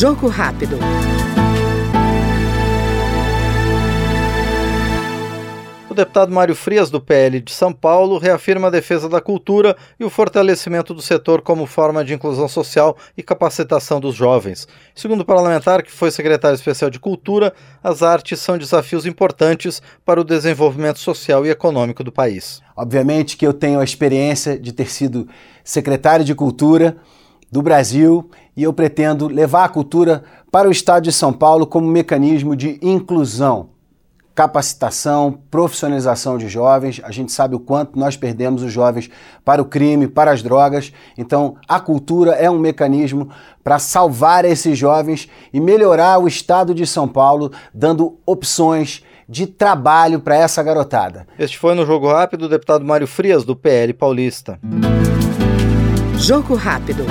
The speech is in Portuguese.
Jogo rápido. O deputado Mário Frias, do PL de São Paulo, reafirma a defesa da cultura e o fortalecimento do setor como forma de inclusão social e capacitação dos jovens. Segundo o parlamentar, que foi secretário especial de Cultura, as artes são desafios importantes para o desenvolvimento social e econômico do país. Obviamente que eu tenho a experiência de ter sido secretário de Cultura do Brasil e eu pretendo levar a cultura para o estado de São Paulo como mecanismo de inclusão capacitação, profissionalização de jovens. A gente sabe o quanto nós perdemos os jovens para o crime, para as drogas. Então, a cultura é um mecanismo para salvar esses jovens e melhorar o estado de São Paulo, dando opções de trabalho para essa garotada. Este foi no Jogo Rápido o deputado Mário Frias, do PL Paulista. Jogo Rápido.